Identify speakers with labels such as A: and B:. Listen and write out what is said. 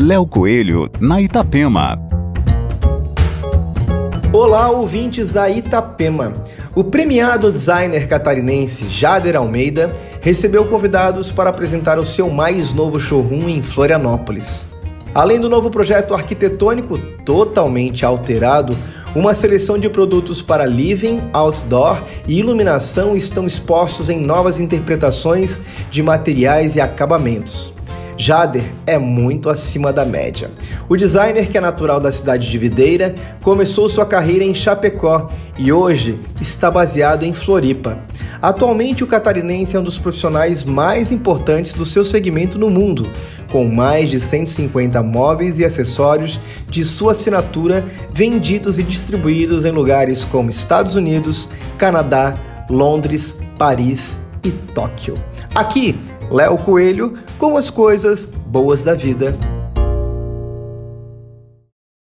A: Léo Coelho, na Itapema.
B: Olá, ouvintes da Itapema. O premiado designer catarinense Jader Almeida recebeu convidados para apresentar o seu mais novo showroom em Florianópolis. Além do novo projeto arquitetônico totalmente alterado, uma seleção de produtos para living, outdoor e iluminação estão expostos em novas interpretações de materiais e acabamentos. Jader é muito acima da média. O designer, que é natural da cidade de Videira, começou sua carreira em Chapecó e hoje está baseado em Floripa. Atualmente, o catarinense é um dos profissionais mais importantes do seu segmento no mundo, com mais de 150 móveis e acessórios de sua assinatura vendidos e distribuídos em lugares como Estados Unidos, Canadá, Londres, Paris e Tóquio. Aqui, Léo Coelho com as coisas boas da vida.